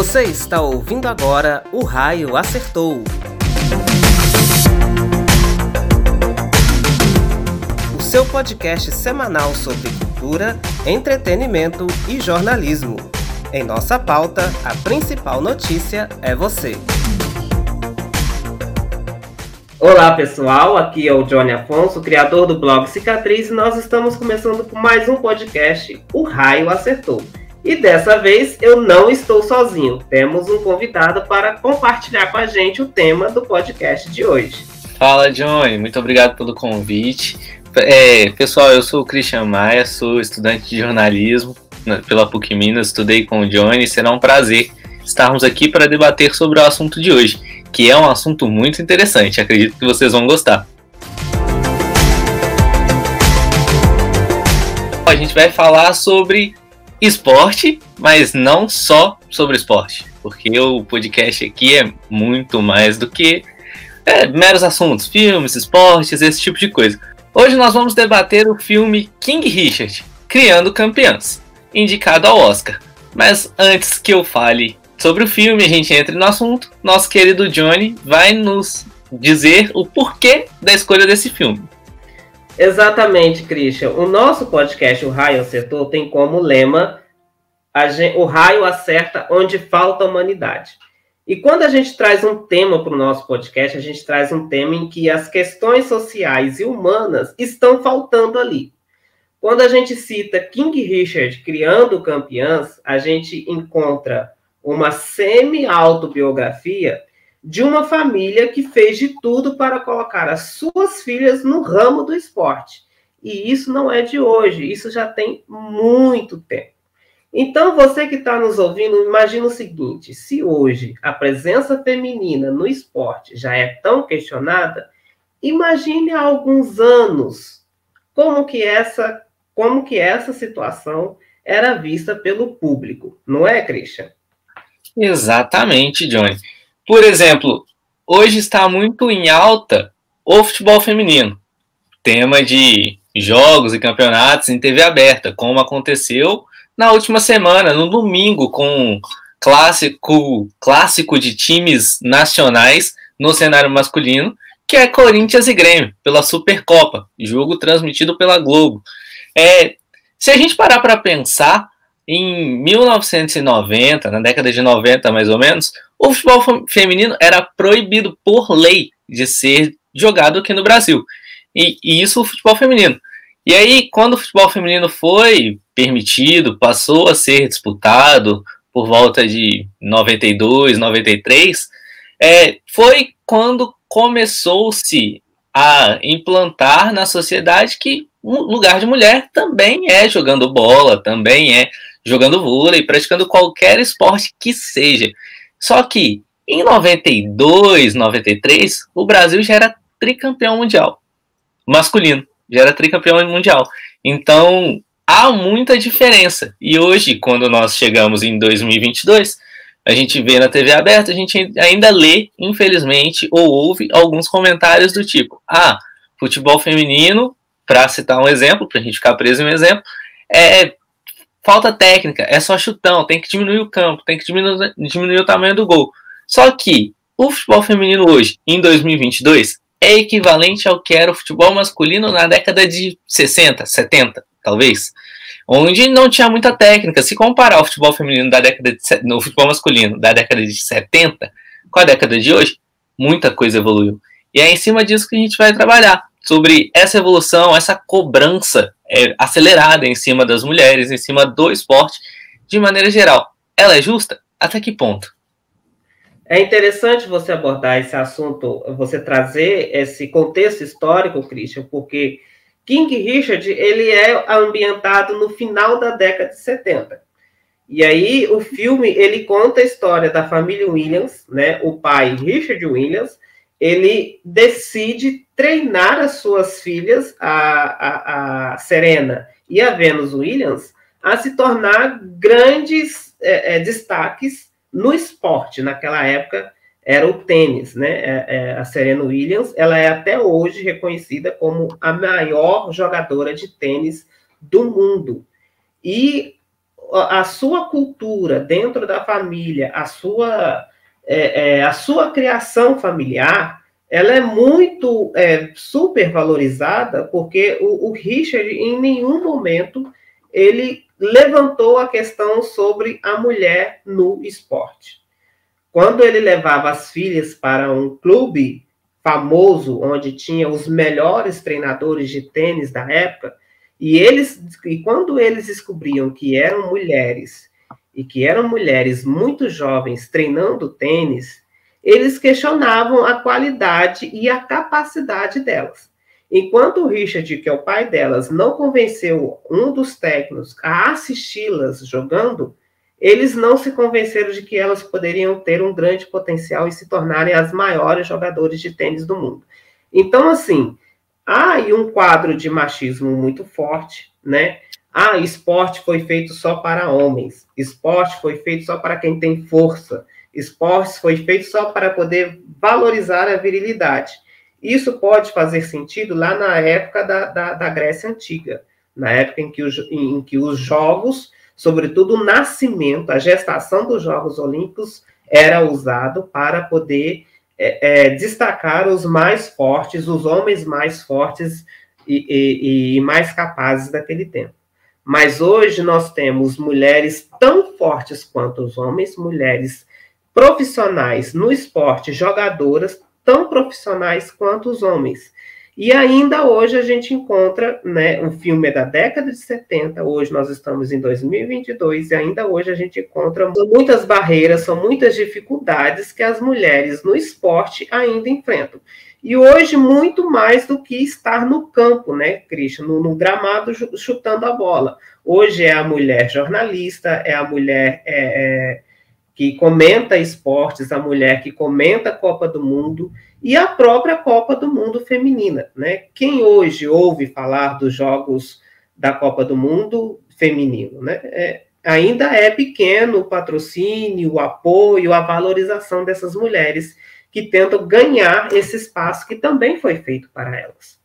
Você está ouvindo agora O Raio Acertou. O seu podcast semanal sobre cultura, entretenimento e jornalismo. Em nossa pauta, a principal notícia é você. Olá pessoal, aqui é o Johnny Afonso, criador do blog Cicatriz, e nós estamos começando com mais um podcast, O Raio Acertou. E dessa vez eu não estou sozinho. Temos um convidado para compartilhar com a gente o tema do podcast de hoje. Fala, Johnny. Muito obrigado pelo convite. É, pessoal, eu sou o Christian Maia, sou estudante de jornalismo pela PUC Minas, estudei com o Johnny. Será um prazer estarmos aqui para debater sobre o assunto de hoje, que é um assunto muito interessante. Acredito que vocês vão gostar. A gente vai falar sobre esporte, mas não só sobre esporte, porque o podcast aqui é muito mais do que é, meros assuntos, filmes, esportes, esse tipo de coisa. Hoje nós vamos debater o filme King Richard, Criando Campeãs, indicado ao Oscar. Mas antes que eu fale sobre o filme, a gente entre no assunto, nosso querido Johnny vai nos dizer o porquê da escolha desse filme. Exatamente, Christian. O nosso podcast, O Raio Acertou, tem como lema gente, o raio acerta onde falta humanidade. E quando a gente traz um tema para o nosso podcast, a gente traz um tema em que as questões sociais e humanas estão faltando ali. Quando a gente cita King Richard criando campeãs, a gente encontra uma semi-autobiografia de uma família que fez de tudo para colocar as suas filhas no ramo do esporte. E isso não é de hoje, isso já tem muito tempo. Então, você que está nos ouvindo, imagina o seguinte: se hoje a presença feminina no esporte já é tão questionada, imagine há alguns anos como que essa, como que essa situação era vista pelo público, não é, Christian? Exatamente, Johnny. Por exemplo, hoje está muito em alta o futebol feminino. Tema de jogos e campeonatos em TV aberta, como aconteceu na última semana, no domingo, com clássico clássico de times nacionais no cenário masculino, que é Corinthians e Grêmio, pela Supercopa, jogo transmitido pela Globo. É, se a gente parar para pensar, em 1990, na década de 90 mais ou menos, o futebol feminino era proibido por lei de ser jogado aqui no Brasil. E, e, isso o futebol feminino. E aí, quando o futebol feminino foi permitido, passou a ser disputado por volta de 92, 93, é, foi quando começou-se a implantar na sociedade que um lugar de mulher também é jogando bola, também é jogando vôlei, praticando qualquer esporte que seja. Só que em 92, 93, o Brasil já era tricampeão mundial. Masculino, já era tricampeão mundial. Então, há muita diferença. E hoje, quando nós chegamos em 2022, a gente vê na TV aberta, a gente ainda lê, infelizmente, ou ouve alguns comentários do tipo: ah, futebol feminino, para citar um exemplo, para a gente ficar preso em um exemplo, é falta técnica, é só chutão, tem que diminuir o campo, tem que diminuir, diminuir o tamanho do gol. Só que o futebol feminino hoje, em 2022, é equivalente ao que era o futebol masculino na década de 60, 70, talvez, onde não tinha muita técnica. Se comparar o futebol feminino da década de, no futebol masculino da década de 70 com a década de hoje, muita coisa evoluiu. E é em cima disso que a gente vai trabalhar sobre essa evolução, essa cobrança é, acelerada em cima das mulheres, em cima do esporte, de maneira geral. Ela é justa? Até que ponto? É interessante você abordar esse assunto, você trazer esse contexto histórico, Christian, porque King Richard ele é ambientado no final da década de 70. E aí o filme ele conta a história da família Williams, né? O pai Richard Williams ele decide treinar as suas filhas, a, a, a Serena e a Venus Williams, a se tornar grandes é, é, destaques no esporte. Naquela época era o tênis, né? É, é, a Serena Williams, ela é até hoje reconhecida como a maior jogadora de tênis do mundo. E a sua cultura dentro da família, a sua, é, é, a sua criação familiar, ela é muito é, super valorizada, porque o, o Richard, em nenhum momento, ele levantou a questão sobre a mulher no esporte. Quando ele levava as filhas para um clube famoso, onde tinha os melhores treinadores de tênis da época, e eles e quando eles descobriam que eram mulheres e que eram mulheres muito jovens treinando tênis, eles questionavam a qualidade e a capacidade delas. Enquanto o Richard, que é o pai delas, não convenceu um dos técnicos a assisti-las jogando, eles não se convenceram de que elas poderiam ter um grande potencial e se tornarem as maiores jogadoras de tênis do mundo. Então, assim, há aí um quadro de machismo muito forte, né? Ah, esporte foi feito só para homens, esporte foi feito só para quem tem força, esporte foi feito só para poder valorizar a virilidade. Isso pode fazer sentido lá na época da, da, da Grécia Antiga, na época em que, os, em que os jogos, sobretudo o nascimento, a gestação dos Jogos Olímpicos, era usado para poder é, é, destacar os mais fortes, os homens mais fortes e, e, e mais capazes daquele tempo. Mas hoje nós temos mulheres tão fortes quanto os homens, mulheres profissionais no esporte, jogadoras tão profissionais quanto os homens. E ainda hoje a gente encontra, né, o filme é da década de 70, hoje nós estamos em 2022 e ainda hoje a gente encontra muitas barreiras, são muitas dificuldades que as mulheres no esporte ainda enfrentam. E hoje muito mais do que estar no campo, né, Cristian, no, no gramado chutando a bola. Hoje é a mulher jornalista, é a mulher é, é, que comenta esportes, a mulher que comenta a Copa do Mundo e a própria Copa do Mundo feminina, né? Quem hoje ouve falar dos jogos da Copa do Mundo feminino, né? É, ainda é pequeno o patrocínio, o apoio, a valorização dessas mulheres que tentam ganhar esse espaço que também foi feito para elas.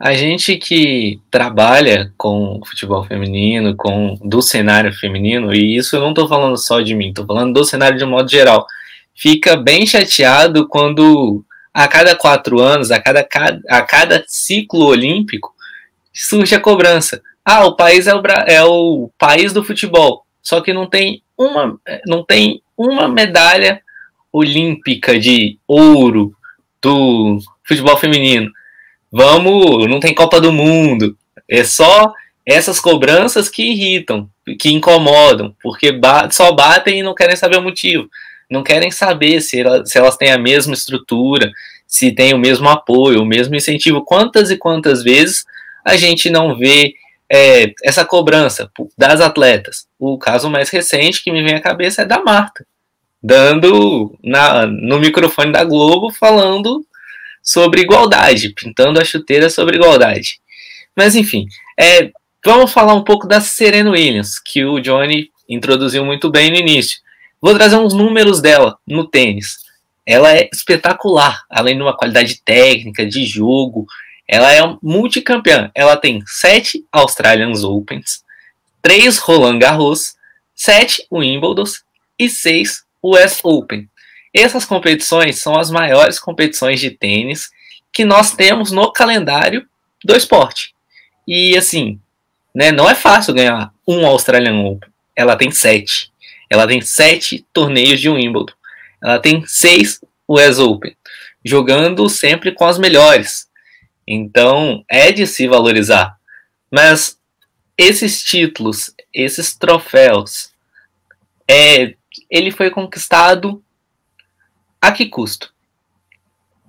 A gente que trabalha com futebol feminino, com do cenário feminino, e isso eu não estou falando só de mim, estou falando do cenário de um modo geral, fica bem chateado quando a cada quatro anos, a cada, a cada ciclo olímpico, surge a cobrança. Ah, o país é o, é o país do futebol, só que não tem uma, não tem uma medalha olímpica de ouro do futebol feminino. Vamos, não tem Copa do Mundo. É só essas cobranças que irritam, que incomodam, porque ba só batem e não querem saber o motivo. Não querem saber se, ela, se elas têm a mesma estrutura, se tem o mesmo apoio, o mesmo incentivo. Quantas e quantas vezes a gente não vê é, essa cobrança das atletas? O caso mais recente que me vem à cabeça é da Marta, dando na, no microfone da Globo falando sobre igualdade, pintando a chuteira sobre igualdade. Mas enfim, é, vamos falar um pouco da Serena Williams, que o Johnny introduziu muito bem no início. Vou trazer uns números dela no tênis. Ela é espetacular, além de uma qualidade técnica, de jogo. Ela é multicampeã. Ela tem sete Australian Opens, três Roland Garros, sete Wimbledon e seis US Open. Essas competições são as maiores competições de tênis que nós temos no calendário do esporte. E assim, né, não é fácil ganhar um Australian Open. Ela tem sete. Ela tem sete torneios de Wimbledon. Ela tem seis US Open, jogando sempre com as melhores. Então é de se valorizar. Mas esses títulos, esses troféus, é, ele foi conquistado a que custo?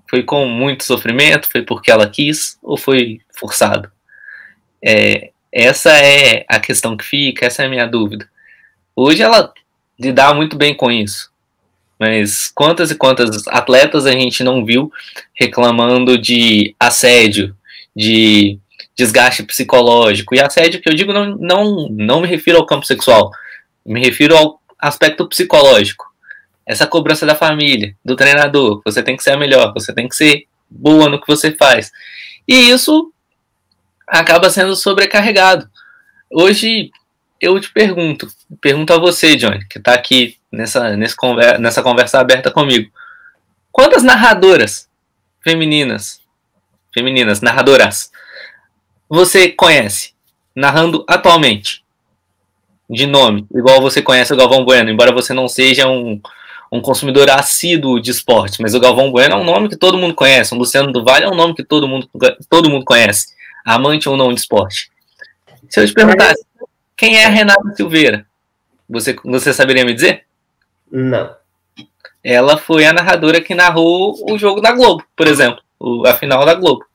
Foi com muito sofrimento? Foi porque ela quis? Ou foi forçado? É, essa é a questão que fica, essa é a minha dúvida. Hoje ela lidar muito bem com isso. Mas quantas e quantas atletas a gente não viu reclamando de assédio, de desgaste psicológico? E assédio que eu digo não, não, não me refiro ao campo sexual, me refiro ao aspecto psicológico. Essa cobrança da família, do treinador, você tem que ser a melhor, você tem que ser boa no que você faz. E isso acaba sendo sobrecarregado. Hoje eu te pergunto, pergunto a você, Johnny, que está aqui nessa, conversa, nessa conversa aberta comigo. Quantas narradoras femininas, femininas, narradoras, você conhece narrando atualmente? De nome, igual você conhece o Galvão Bueno, embora você não seja um, um consumidor assíduo de esporte, mas o Galvão Bueno é um nome que todo mundo conhece, o Luciano do Vale é um nome que todo mundo, todo mundo conhece, amante ou não de esporte. Se eu te perguntasse, quem é a Renata Silveira? Você, você saberia me dizer? Não. Ela foi a narradora que narrou o jogo da Globo, por exemplo, a final da Globo.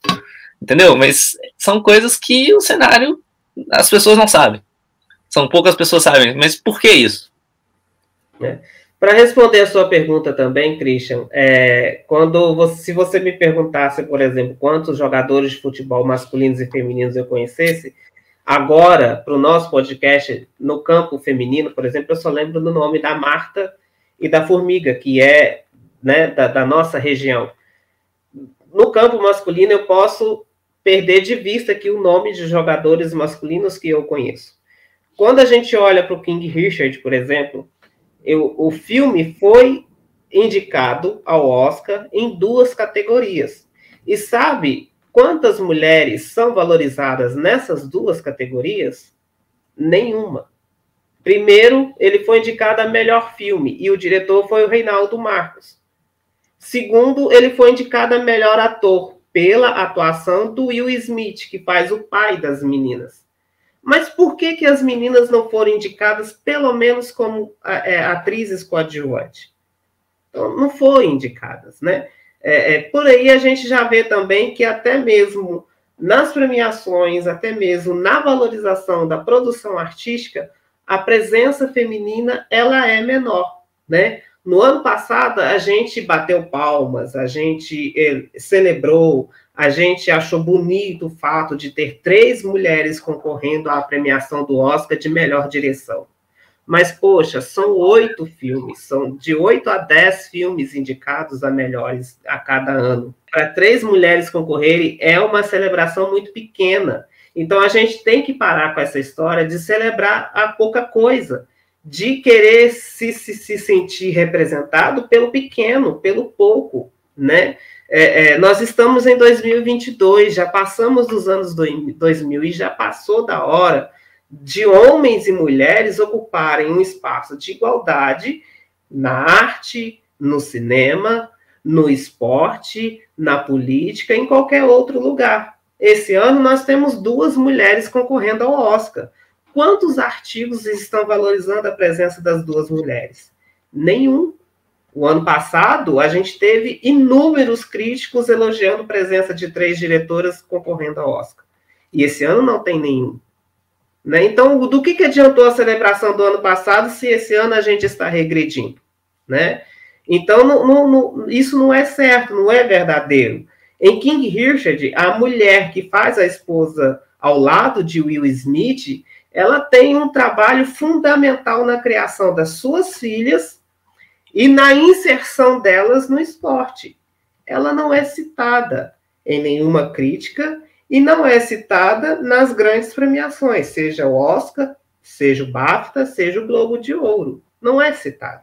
Entendeu? Mas são coisas que o cenário as pessoas não sabem. São poucas pessoas sabem. Mas por que isso? É. Para responder a sua pergunta também, Christian, é, quando você, se você me perguntasse, por exemplo, quantos jogadores de futebol masculinos e femininos eu conhecesse, agora, para o nosso podcast, no campo feminino, por exemplo, eu só lembro do nome da Marta e da Formiga, que é né, da, da nossa região. No campo masculino, eu posso perder de vista aqui o nome de jogadores masculinos que eu conheço. Quando a gente olha para o King Richard, por exemplo, eu, o filme foi indicado ao Oscar em duas categorias. E sabe quantas mulheres são valorizadas nessas duas categorias? Nenhuma. Primeiro, ele foi indicado a melhor filme e o diretor foi o Reinaldo Marcos. Segundo, ele foi indicado a melhor ator pela atuação do Will Smith, que faz o pai das meninas. Mas por que, que as meninas não foram indicadas, pelo menos como é, atrizes coadjuvantes? Então, não foram indicadas, né? É, é, por aí a gente já vê também que até mesmo nas premiações, até mesmo na valorização da produção artística, a presença feminina ela é menor, né? No ano passado a gente bateu palmas, a gente eh, celebrou, a gente achou bonito o fato de ter três mulheres concorrendo à premiação do Oscar de melhor direção. Mas, poxa, são oito filmes, são de oito a dez filmes indicados a melhores a cada ano. Para três mulheres concorrerem é uma celebração muito pequena. Então, a gente tem que parar com essa história de celebrar a pouca coisa, de querer se, se, se sentir representado pelo pequeno, pelo pouco, né? É, é, nós estamos em 2022, já passamos dos anos 2000 e já passou da hora de homens e mulheres ocuparem um espaço de igualdade na arte, no cinema, no esporte, na política, em qualquer outro lugar. Esse ano nós temos duas mulheres concorrendo ao Oscar. Quantos artigos estão valorizando a presença das duas mulheres? Nenhum. O ano passado, a gente teve inúmeros críticos elogiando a presença de três diretoras concorrendo ao Oscar. E esse ano não tem nenhum. Né? Então, do que, que adiantou a celebração do ano passado se esse ano a gente está regredindo? Né? Então, não, não, não, isso não é certo, não é verdadeiro. Em King Richard, a mulher que faz a esposa ao lado de Will Smith, ela tem um trabalho fundamental na criação das suas filhas e na inserção delas no esporte. Ela não é citada em nenhuma crítica e não é citada nas grandes premiações, seja o Oscar, seja o BAFTA, seja o Globo de Ouro. Não é citada.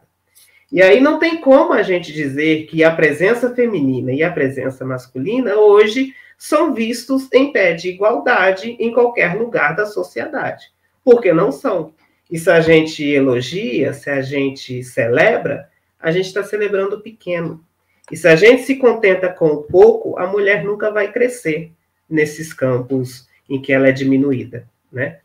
E aí não tem como a gente dizer que a presença feminina e a presença masculina hoje são vistos em pé de igualdade em qualquer lugar da sociedade. Porque não são. E se a gente elogia, se a gente celebra, a gente está celebrando o pequeno. E se a gente se contenta com o pouco, a mulher nunca vai crescer nesses campos em que ela é diminuída, né?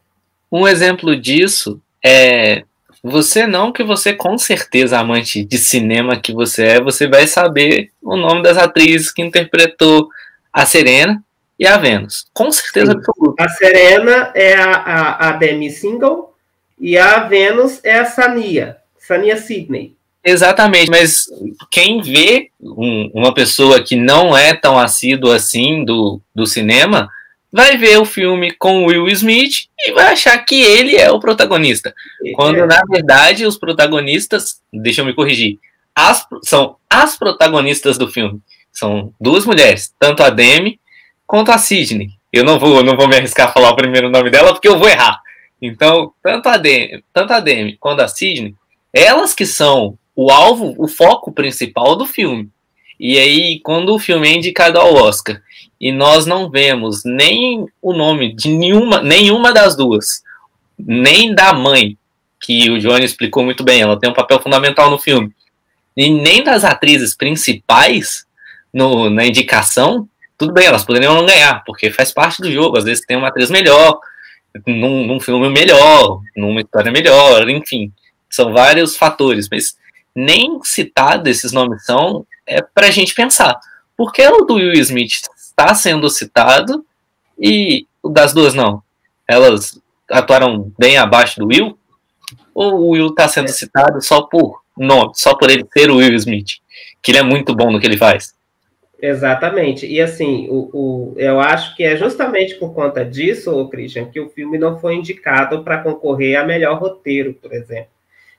Um exemplo disso é você não que você com certeza amante de cinema que você é, você vai saber o nome das atrizes que interpretou a Serena e a Vênus. Com certeza absoluta. A Serena é a, a, a Demi Single e a Vênus é a Sania, Sania Sidney. Exatamente, mas quem vê um, uma pessoa que não é tão assíduo assim do, do cinema, vai ver o filme com Will Smith e vai achar que ele é o protagonista. Quando, na verdade, os protagonistas, deixa eu me corrigir, as, são as protagonistas do filme. São duas mulheres, tanto a Demi quanto a Sidney. Eu não vou, não vou me arriscar a falar o primeiro nome dela porque eu vou errar. Então, tanto a Demi, tanto a Demi quanto a Sidney, elas que são o alvo, o foco principal do filme. E aí, quando o filme é indicado ao Oscar e nós não vemos nem o nome de nenhuma, nenhuma das duas, nem da mãe, que o Johnny explicou muito bem, ela tem um papel fundamental no filme, e nem das atrizes principais no, na indicação, tudo bem, elas poderiam não ganhar, porque faz parte do jogo, às vezes tem uma atriz melhor, num, num filme melhor, numa história melhor, enfim, são vários fatores, mas nem citado esses nomes são, é para a gente pensar. Por que o do Will Smith está sendo citado e o das duas não? Elas atuaram bem abaixo do Will? Ou o Will está sendo citado só por nome, só por ele ser o Will Smith? Que ele é muito bom no que ele faz. Exatamente. E assim, o, o, eu acho que é justamente por conta disso, Christian, que o filme não foi indicado para concorrer a melhor roteiro, por exemplo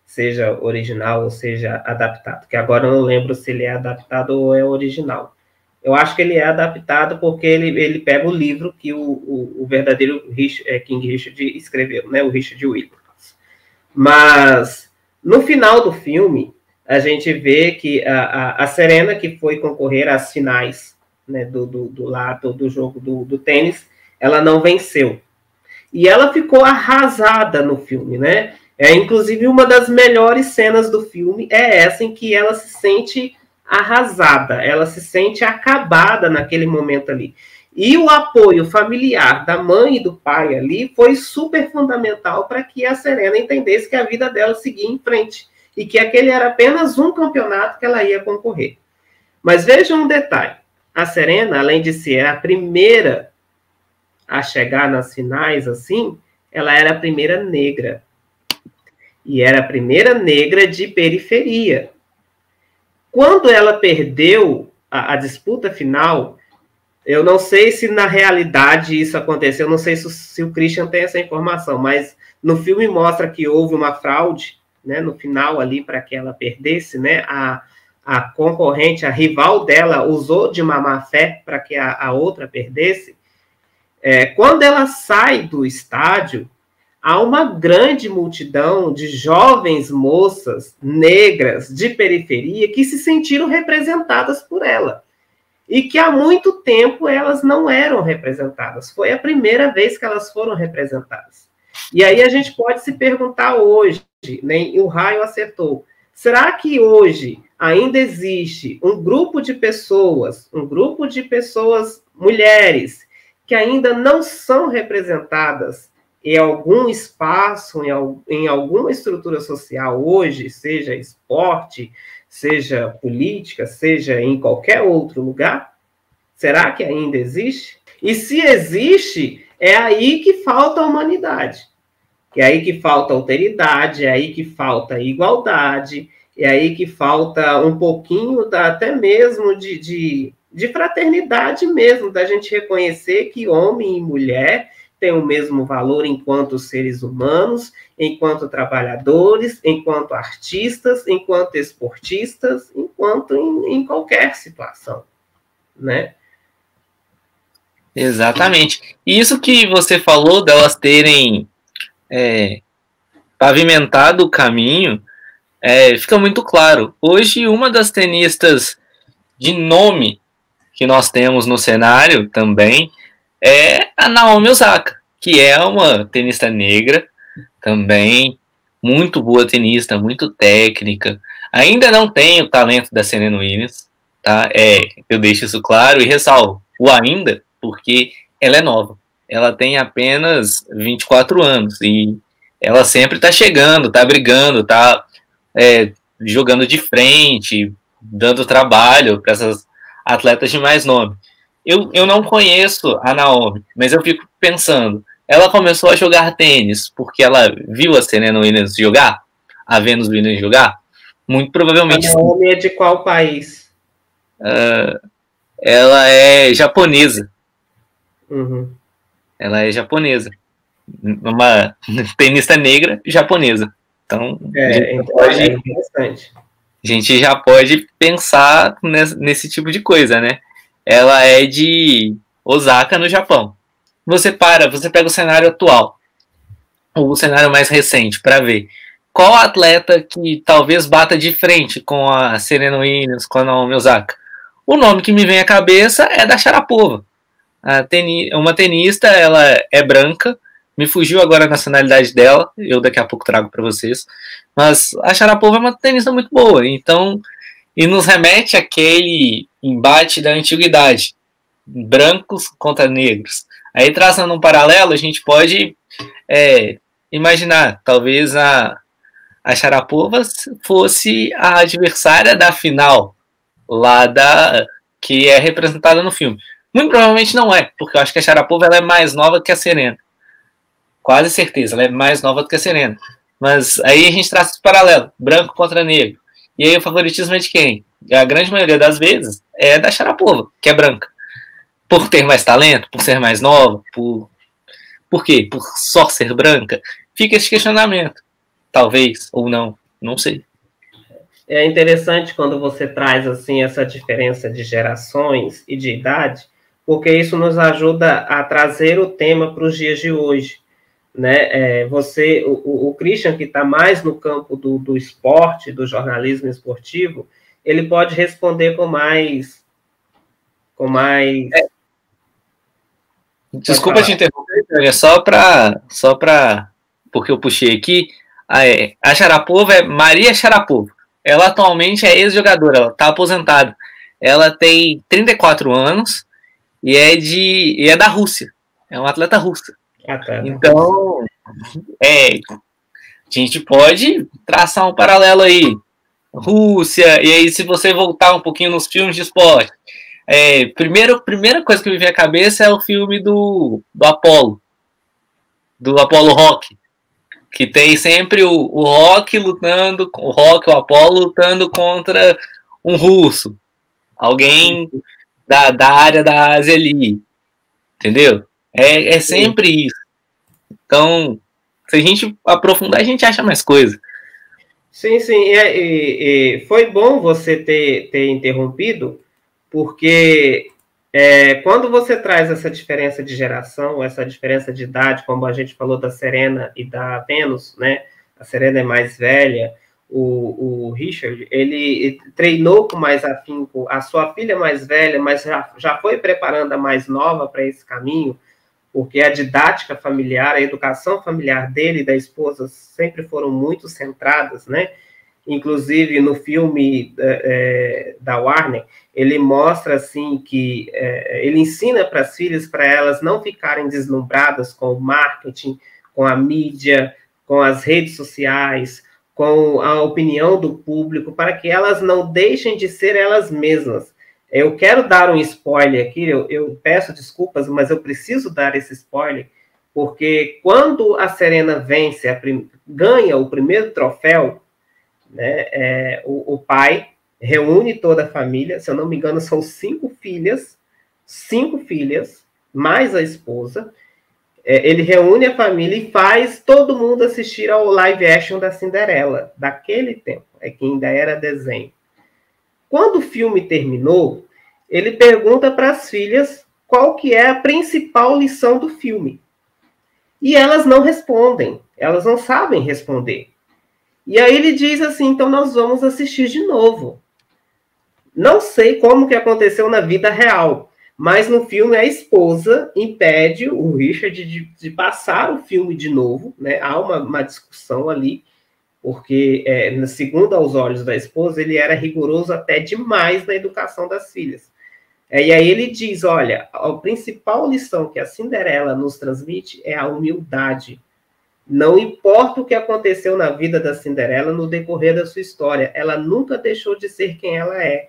seja original ou seja adaptado, que agora eu não lembro se ele é adaptado ou é original. Eu acho que ele é adaptado porque ele, ele pega o livro que o, o, o verdadeiro é, King Richard escreveu, né, o Richard Williams. Mas, no final do filme, a gente vê que a, a, a Serena, que foi concorrer às finais né, do, do, do lado do jogo do, do tênis, ela não venceu. E ela ficou arrasada no filme, né? É, inclusive, uma das melhores cenas do filme é essa em que ela se sente arrasada, ela se sente acabada naquele momento ali. E o apoio familiar da mãe e do pai ali foi super fundamental para que a Serena entendesse que a vida dela seguia em frente e que aquele era apenas um campeonato que ela ia concorrer. Mas veja um detalhe: a Serena, além de ser a primeira a chegar nas finais assim, ela era a primeira negra e era a primeira negra de periferia. Quando ela perdeu a, a, disputa final, eu não sei se na realidade isso aconteceu, não sei se, se, o Christian tem essa informação, mas no filme mostra que houve uma fraude, né, no final ali para que ela perdesse, né, a, a concorrente, a rival dela usou de uma má fé para que a, a outra perdesse. É, quando ela sai do estádio, há uma grande multidão de jovens moças negras de periferia que se sentiram representadas por ela. E que há muito tempo elas não eram representadas. Foi a primeira vez que elas foram representadas. E aí a gente pode se perguntar hoje, nem né, o raio acertou. Será que hoje ainda existe um grupo de pessoas, um grupo de pessoas mulheres que ainda não são representadas em algum espaço, em, em alguma estrutura social hoje, seja esporte, seja política, seja em qualquer outro lugar? Será que ainda existe? E se existe, é aí que falta a humanidade. É aí que falta alteridade, é aí que falta igualdade, é aí que falta um pouquinho da, até mesmo de, de, de fraternidade mesmo, da gente reconhecer que homem e mulher têm o mesmo valor enquanto seres humanos, enquanto trabalhadores, enquanto artistas, enquanto esportistas, enquanto em, em qualquer situação, né? Exatamente. Isso que você falou delas terem é, pavimentado o caminho, é, fica muito claro. Hoje, uma das tenistas de nome que nós temos no cenário também é a Naomi Osaka, que é uma tenista negra também, muito boa tenista, muito técnica. Ainda não tem o talento da Serena Williams, tá? É, eu deixo isso claro e ressalvo o ainda, porque ela é nova. Ela tem apenas 24 anos e ela sempre está chegando, está brigando, está é, jogando de frente, dando trabalho para essas atletas de mais nome. Eu, eu não conheço a Naomi, mas eu fico pensando, ela começou a jogar tênis porque ela viu a Serena Williams jogar, a Venus Williams jogar? Muito provavelmente. A Naomi é de qual país? Uh, ela é japonesa. Uhum. Ela é japonesa. Uma tenista negra japonesa. Então, é, então pode, é interessante. A gente já pode pensar nesse, nesse tipo de coisa, né? Ela é de Osaka, no Japão. Você para, você pega o cenário atual. o cenário mais recente para ver qual atleta que talvez bata de frente com a Serena Williams, com a Naomi Osaka. O nome que me vem à cabeça é da Sharapova. Teni uma tenista, ela é branca, me fugiu agora a nacionalidade dela, eu daqui a pouco trago para vocês. Mas a Sharapova é uma tenista muito boa, então e nos remete àquele embate da antiguidade, brancos contra negros. Aí traçando um paralelo, a gente pode é, imaginar, talvez a a Sharapova fosse a adversária da final lá da que é representada no filme. Muito provavelmente não é, porque eu acho que a Sharapova ela é mais nova que a Serena. Quase certeza, ela é mais nova do que a Serena. Mas aí a gente traça esse paralelo, branco contra negro. E aí o favoritismo é de quem? A grande maioria das vezes é da Sharapova, que é branca. Por ter mais talento, por ser mais nova, por por quê? Por só ser branca? Fica esse questionamento. Talvez, ou não, não sei. É interessante quando você traz assim essa diferença de gerações e de idade, porque isso nos ajuda a trazer o tema para os dias de hoje. Né? É, você, o, o Christian, que está mais no campo do, do esporte, do jornalismo esportivo, ele pode responder com mais. Com mais. É. Desculpa te interromper, é só para. Só para. Porque eu puxei aqui. A, é, a Sharapova é Maria Sharapova. Ela atualmente é ex-jogadora, ela está aposentada. Ela tem 34 anos e é de e é da Rússia. É uma atleta russa. Ah, tá. Então, é, a gente pode traçar um paralelo aí. Rússia, e aí se você voltar um pouquinho nos filmes de esporte. É, primeiro, primeira coisa que me vem à cabeça é o filme do, do Apollo. Do Apollo Rock. Que tem sempre o, o Rock lutando, o Rock, o Apollo lutando contra um russo. Alguém da, da área da Ásia ali. Entendeu? É, é sempre isso. Então, se a gente aprofundar, a gente acha mais coisa. Sim, sim. E, e, e foi bom você ter, ter interrompido, porque é, quando você traz essa diferença de geração, essa diferença de idade, como a gente falou da Serena e da Vênus, né? A Serena é mais velha, o, o Richard, ele treinou com mais afinco a sua filha mais velha, mas já, já foi preparando a mais nova para esse caminho, porque a didática familiar, a educação familiar dele e da esposa sempre foram muito centradas, né? Inclusive, no filme é, da Warner, ele mostra, assim, que é, ele ensina para as filhas, para elas não ficarem deslumbradas com o marketing, com a mídia, com as redes sociais, com a opinião do público, para que elas não deixem de ser elas mesmas. Eu quero dar um spoiler aqui, eu, eu peço desculpas, mas eu preciso dar esse spoiler, porque quando a Serena vence, a ganha o primeiro troféu, né, é, o, o, pai reúne toda a família, se eu não me engano, são cinco filhas, cinco filhas, mais a esposa, é, ele reúne a família e faz todo mundo assistir ao live action da Cinderela, daquele tempo, é que ainda era desenho. Quando o filme terminou, ele pergunta para as filhas qual que é a principal lição do filme. E elas não respondem, elas não sabem responder. E aí ele diz assim, então nós vamos assistir de novo. Não sei como que aconteceu na vida real, mas no filme a esposa impede o Richard de, de passar o filme de novo, né? Há uma, uma discussão ali, porque, é, segundo aos olhos da esposa, ele era rigoroso até demais na educação das filhas. É, e aí ele diz: olha, a principal lição que a Cinderela nos transmite é a humildade. Não importa o que aconteceu na vida da Cinderela no decorrer da sua história, ela nunca deixou de ser quem ela é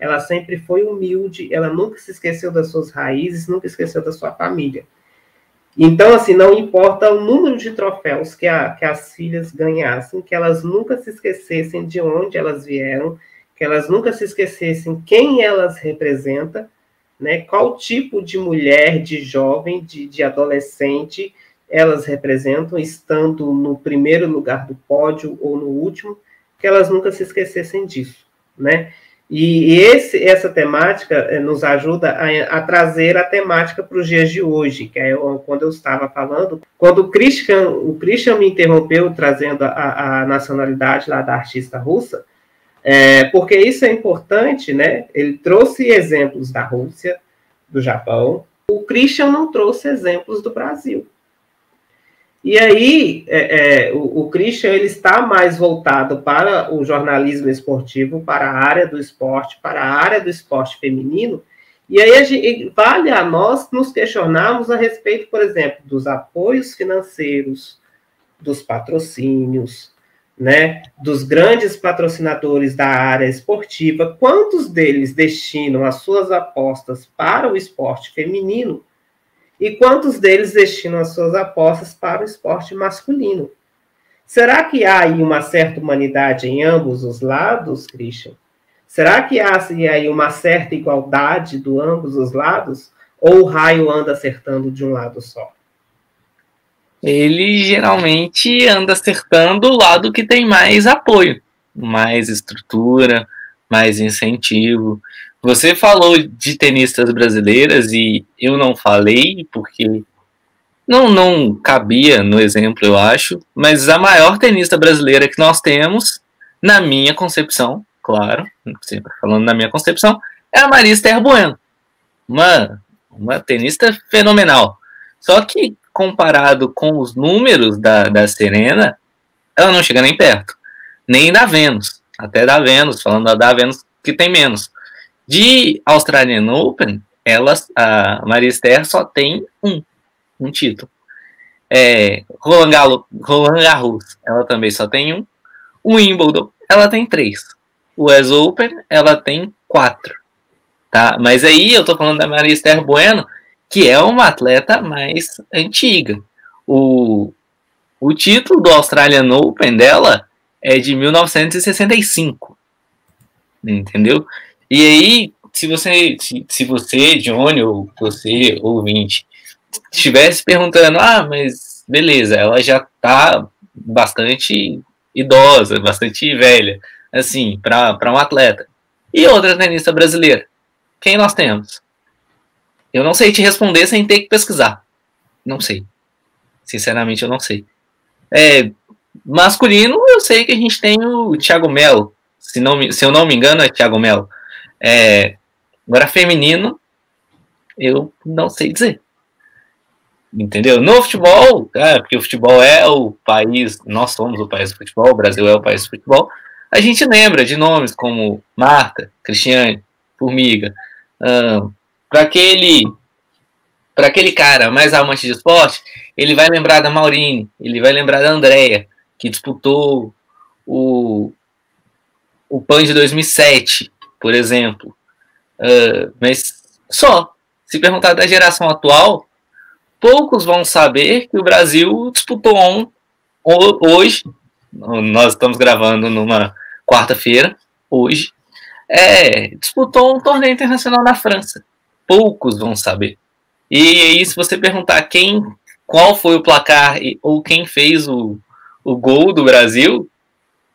ela sempre foi humilde, ela nunca se esqueceu das suas raízes, nunca esqueceu da sua família. Então, assim, não importa o número de troféus que, a, que as filhas ganhassem, que elas nunca se esquecessem de onde elas vieram, que elas nunca se esquecessem quem elas representam, né, qual tipo de mulher, de jovem, de, de adolescente elas representam, estando no primeiro lugar do pódio ou no último, que elas nunca se esquecessem disso, né? E, esse, essa temática eh, nos ajuda a, a trazer a temática para os dias de hoje, que é quando eu estava falando, quando o Christian, o Christian me interrompeu trazendo a, a nacionalidade lá da artista russa, é, porque isso é importante, né? Ele trouxe exemplos da Rússia, do Japão. O Christian não trouxe exemplos do Brasil. E aí, é, é, o, o Christian ele está mais voltado para o jornalismo esportivo, para a área do esporte, para a área do esporte feminino. E aí a gente, vale a nós nos questionarmos a respeito, por exemplo, dos apoios financeiros, dos patrocínios, né, dos grandes patrocinadores da área esportiva, quantos deles destinam as suas apostas para o esporte feminino e quantos deles destinam as suas apostas para o esporte masculino? Será que há aí uma certa humanidade em ambos os lados, Christian? Será que há aí uma certa igualdade do ambos os lados? Ou o raio anda acertando de um lado só? ele geralmente anda acertando o lado que tem mais apoio, mais estrutura, mais incentivo. Você falou de tenistas brasileiras e eu não falei porque não não cabia no exemplo, eu acho, mas a maior tenista brasileira que nós temos, na minha concepção, claro, sempre falando na minha concepção, é a Maria Esther Bueno. Uma, uma tenista fenomenal. Só que comparado com os números da, da Serena, ela não chega nem perto. Nem da Vênus. Até da Vênus, falando da Vênus que tem menos. De Australian Open, ela, a Maria Esther só tem um, um título. É, Roland, Galo, Roland Garros, ela também só tem um. O Wimbledon, ela tem três. O US Open, ela tem quatro. Tá? Mas aí eu tô falando da Maria Esther Bueno, que é uma atleta mais antiga. O, o título do Australian Open dela é de 1965. Entendeu? E aí, se você, se, se você, Johnny, ou você, ouvinte, estivesse perguntando, ah, mas beleza, ela já tá bastante idosa, bastante velha, assim, para um atleta. E outra tenista brasileira? Quem nós temos? Eu não sei te responder sem ter que pesquisar. Não sei. Sinceramente, eu não sei. É, masculino, eu sei que a gente tem o Thiago Melo. Se, não, se eu não me engano, é Thiago Melo. É, agora, feminino, eu não sei dizer. Entendeu? No futebol, é, porque o futebol é o país, nós somos o país do futebol, o Brasil é o país do futebol, a gente lembra de nomes como Marta, Cristiane, Formiga, para aquele para aquele cara mais amante de esporte, ele vai lembrar da Maurine, ele vai lembrar da Andrea, que disputou o, o PAN de 2007, por exemplo. Uh, mas só, se perguntar da geração atual, poucos vão saber que o Brasil disputou um, hoje, nós estamos gravando numa quarta-feira, hoje, é, disputou um torneio internacional na França poucos vão saber. E aí, se você perguntar quem, qual foi o placar ou quem fez o, o gol do Brasil,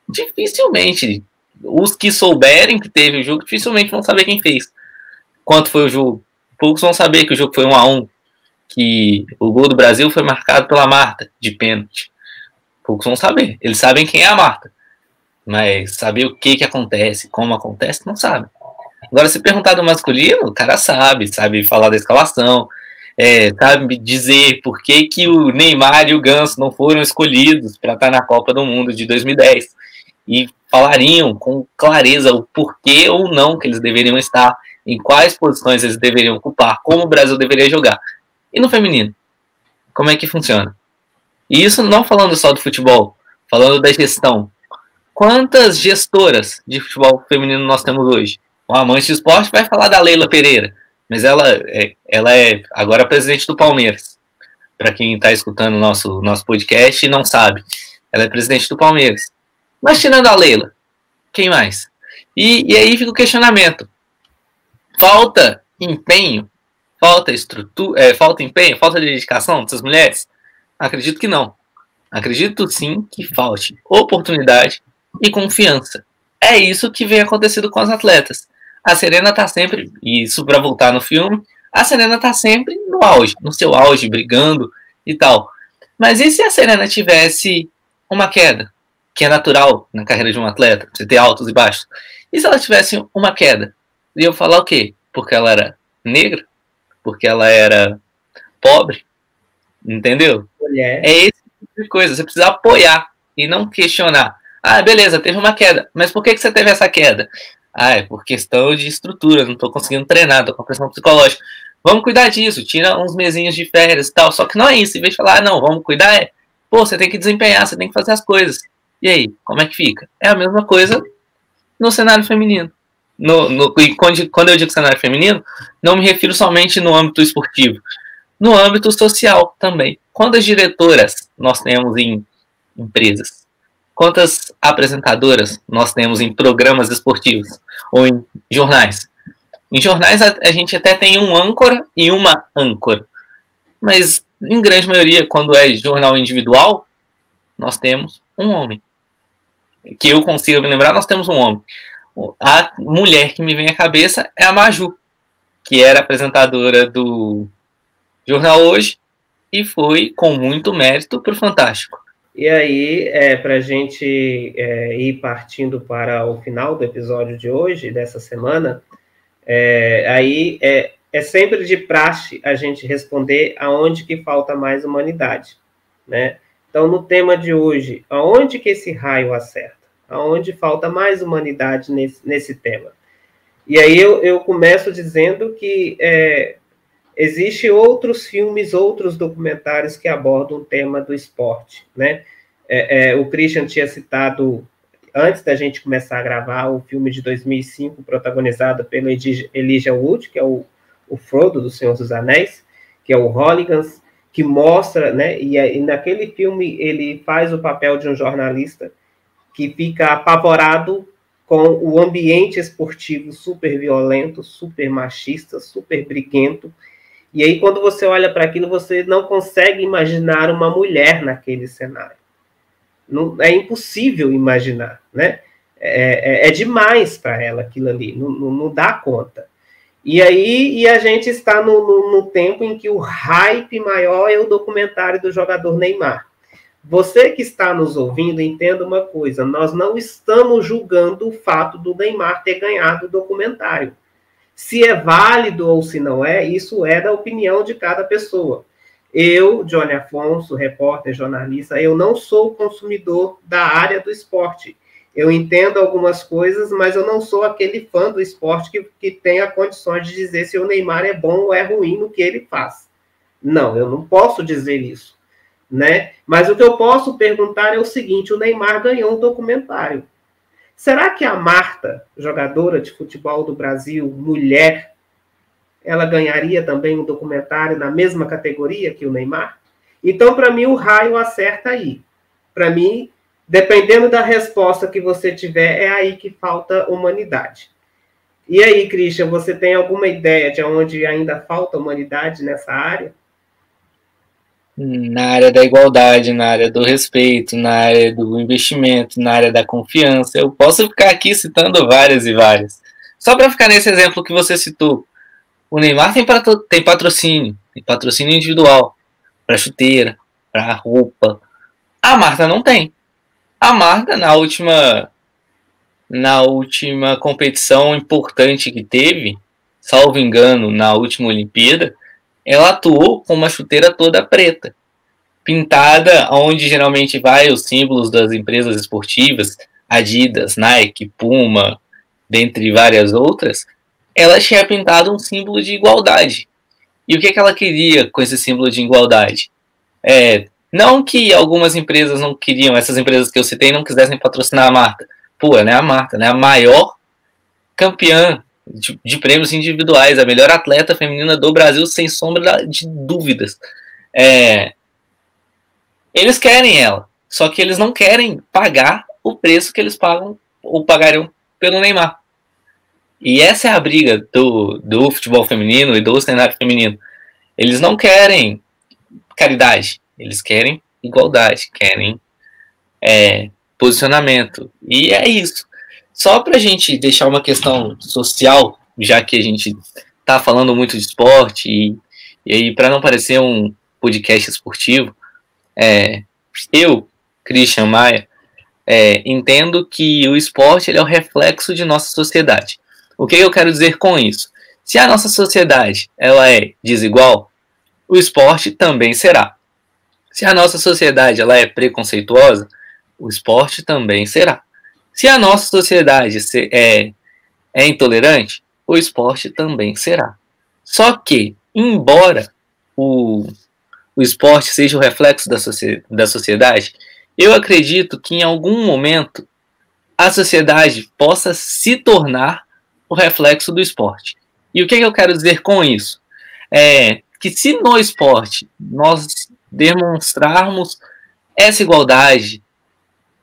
dificilmente. Os que souberem que teve o jogo, dificilmente vão saber quem fez. Quanto foi o jogo. Poucos vão saber que o jogo foi 1 a 1 que o gol do Brasil foi marcado pela Marta, de pênalti. Poucos vão saber. Eles sabem quem é a Marta. Mas saber o que, que acontece, como acontece, não sabem. Agora, se perguntar do masculino, o cara sabe, sabe falar da escalação, é, sabe dizer por que, que o Neymar e o Ganso não foram escolhidos para estar tá na Copa do Mundo de 2010. E falariam com clareza o porquê ou não que eles deveriam estar, em quais posições eles deveriam ocupar, como o Brasil deveria jogar. E no feminino? Como é que funciona? E isso não falando só do futebol, falando da gestão. Quantas gestoras de futebol feminino nós temos hoje? um amante de esporte vai falar da Leila Pereira, mas ela é, ela é agora presidente do Palmeiras. Para quem está escutando o nosso, nosso podcast e não sabe, ela é presidente do Palmeiras. Mas tirando a Leila, quem mais? E, e aí fica o questionamento: falta empenho, falta estrutura, é, falta empenho, falta de dedicação dessas mulheres? Acredito que não. Acredito sim que falte oportunidade e confiança é isso que vem acontecendo com as atletas. A Serena tá sempre, e isso para voltar no filme, a Serena tá sempre no auge, no seu auge, brigando e tal. Mas e se a Serena tivesse uma queda, que é natural na carreira de um atleta, você ter altos e baixos? E se ela tivesse uma queda? E eu falar o quê? Porque ela era negra? Porque ela era pobre? Entendeu? Mulher. É esse tipo de coisa. Você precisa apoiar e não questionar. Ah, beleza, teve uma queda. Mas por que, que você teve essa queda? Ah, é por questão de estrutura, não estou conseguindo treinar, estou com pressão psicológica. Vamos cuidar disso, tira uns mesinhos de férias e tal. Só que não é isso. Em vez de falar, ah, não, vamos cuidar, é, pô, você tem que desempenhar, você tem que fazer as coisas. E aí, como é que fica? É a mesma coisa no cenário feminino. No, no, quando, quando eu digo cenário feminino, não me refiro somente no âmbito esportivo, no âmbito social também. Quantas diretoras nós temos em empresas? Quantas apresentadoras nós temos em programas esportivos ou em jornais? Em jornais a, a gente até tem um âncora e uma âncora. Mas em grande maioria, quando é jornal individual, nós temos um homem. Que eu consigo me lembrar, nós temos um homem. A mulher que me vem à cabeça é a Maju, que era apresentadora do Jornal Hoje e foi com muito mérito para o Fantástico. E aí, é, para a gente é, ir partindo para o final do episódio de hoje, dessa semana, é, aí é, é sempre de praxe a gente responder aonde que falta mais humanidade, né? Então, no tema de hoje, aonde que esse raio acerta? Aonde falta mais humanidade nesse, nesse tema? E aí eu, eu começo dizendo que é, Existem outros filmes, outros documentários que abordam o tema do esporte, né? É, é, o Christian tinha citado, antes da gente começar a gravar, o filme de 2005, protagonizado pelo Elijah Wood, que é o, o Frodo do Senhor dos Anéis, que é o Holligans, que mostra, né? E, e naquele filme ele faz o papel de um jornalista que fica apavorado com o ambiente esportivo super violento, super machista, super briguento, e aí, quando você olha para aquilo, você não consegue imaginar uma mulher naquele cenário. Não, é impossível imaginar, né? É, é, é demais para ela aquilo ali, não, não, não, dá conta. E aí, e a gente está no, no, no tempo em que o hype maior é o documentário do jogador Neymar. Você que está nos ouvindo, entenda uma coisa: nós não estamos julgando o fato do Neymar ter ganhado o documentário. Se é válido ou se não é, isso é da opinião de cada pessoa. Eu, Johnny Afonso, repórter, jornalista, eu não sou consumidor da área do esporte. Eu entendo algumas coisas, mas eu não sou aquele fã do esporte que, que tenha condições de dizer se o Neymar é bom ou é ruim no que ele faz. Não, eu não posso dizer isso, né? Mas o que eu posso perguntar é o seguinte: o Neymar ganhou um documentário. Será que a Marta, jogadora de futebol do Brasil, mulher, ela ganharia também um documentário na mesma categoria que o Neymar? Então, para mim, o raio acerta aí. Para mim, dependendo da resposta que você tiver, é aí que falta humanidade. E aí, Christian, você tem alguma ideia de onde ainda falta humanidade nessa área? na área da igualdade, na área do respeito, na área do investimento, na área da confiança. Eu posso ficar aqui citando várias e várias. Só para ficar nesse exemplo que você citou, o Neymar tem, tem patrocínio, tem patrocínio individual para chuteira, para roupa. A Marta não tem. A Marta na última na última competição importante que teve, salvo engano, na última Olimpíada, ela atuou com uma chuteira toda preta, pintada onde geralmente vai os símbolos das empresas esportivas, Adidas, Nike, Puma, dentre várias outras, ela tinha pintado um símbolo de igualdade. E o que, que ela queria com esse símbolo de igualdade? É, não que algumas empresas não queriam, essas empresas que eu citei não quisessem patrocinar a Marta. Pô, né, a Marta, né, a maior campeã de, de, prêmios individuais, a melhor atleta feminina do Brasil, sem sombra de dúvidas. É, eles querem ela, só que eles não querem pagar o preço que eles pagam ou pagariam pelo Neymar. E essa é a briga do, do futebol feminino e do cenário feminino. Eles não querem caridade, eles querem igualdade, querem é, posicionamento. E é isso. só para a gente deixar uma questão social, já que a gente está falando muito de esporte, e, e aí, para não parecer um podcast esportivo, é, eu, Christian Maia, é, entendo que o esporte ele é o reflexo de nossa sociedade. O que eu quero dizer com isso? Se a nossa sociedade ela é desigual, o esporte também será. Se a nossa sociedade ela é preconceituosa, o esporte também será. Se a nossa sociedade é, é intolerante, o esporte também será. Só que, embora o, o esporte seja o reflexo da, da sociedade, eu acredito que em algum momento a sociedade possa se tornar o reflexo do esporte. E o que, que eu quero dizer com isso? É que se no esporte nós demonstrarmos essa igualdade,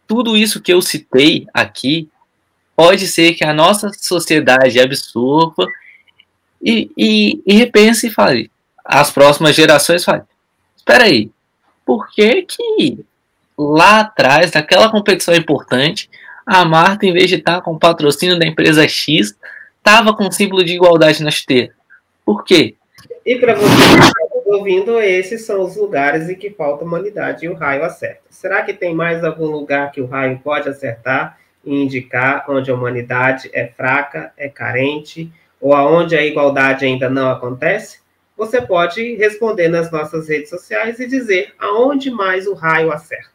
tudo isso que eu citei aqui, pode ser que a nossa sociedade absorva e, e, e repense e fale, as próximas gerações falem, espera aí, por que que lá atrás, naquela competição importante, a Marta, em vez de estar com o patrocínio da empresa X, estava com o símbolo de igualdade na esteira? Por quê? E para você ouvindo, esses são os lugares em que falta humanidade e o raio acerta. Será que tem mais algum lugar que o raio pode acertar e indicar onde a humanidade é fraca, é carente, ou aonde a igualdade ainda não acontece? Você pode responder nas nossas redes sociais e dizer aonde mais o raio acerta.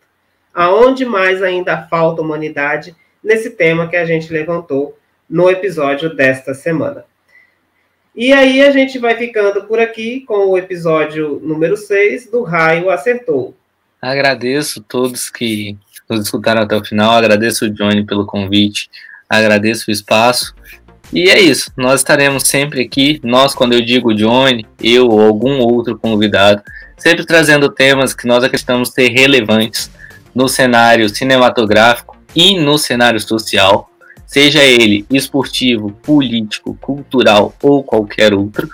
Aonde mais ainda falta humanidade nesse tema que a gente levantou no episódio desta semana. E aí a gente vai ficando por aqui com o episódio número 6 do Raio Acertou. Agradeço todos que nos escutaram até o final, agradeço o Johnny pelo convite, agradeço o espaço. E é isso, nós estaremos sempre aqui, nós, quando eu digo Johnny, eu ou algum outro convidado, sempre trazendo temas que nós acreditamos ser relevantes no cenário cinematográfico e no cenário social seja ele esportivo, político, cultural ou qualquer outro.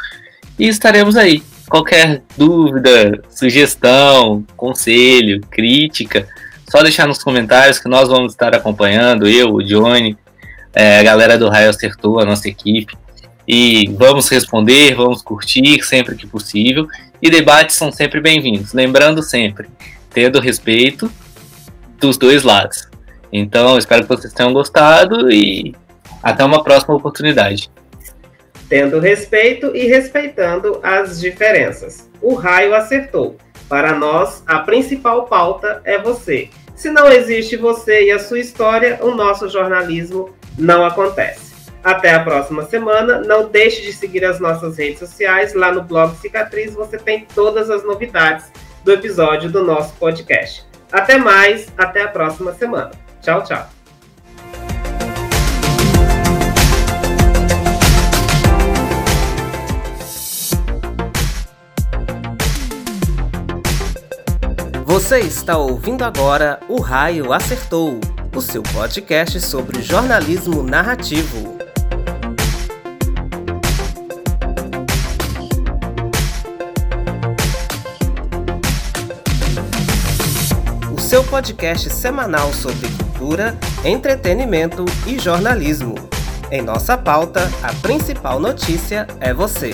E estaremos aí. Qualquer dúvida, sugestão, conselho, crítica, só deixar nos comentários que nós vamos estar acompanhando, eu, o Johnny, é, a galera do Raio Acertou, a nossa equipe. E vamos responder, vamos curtir sempre que possível. E debates são sempre bem-vindos. Lembrando sempre, tendo respeito dos dois lados. Então, espero que vocês tenham gostado e até uma próxima oportunidade. Tendo respeito e respeitando as diferenças. O raio acertou. Para nós, a principal pauta é você. Se não existe você e a sua história, o nosso jornalismo não acontece. Até a próxima semana. Não deixe de seguir as nossas redes sociais. Lá no blog Cicatriz você tem todas as novidades do episódio do nosso podcast. Até mais, até a próxima semana. Tchau, tchau. Você está ouvindo agora O Raio Acertou, o seu podcast sobre jornalismo narrativo. O seu podcast semanal sobre cultura, entretenimento e jornalismo. Em nossa pauta, a principal notícia é você.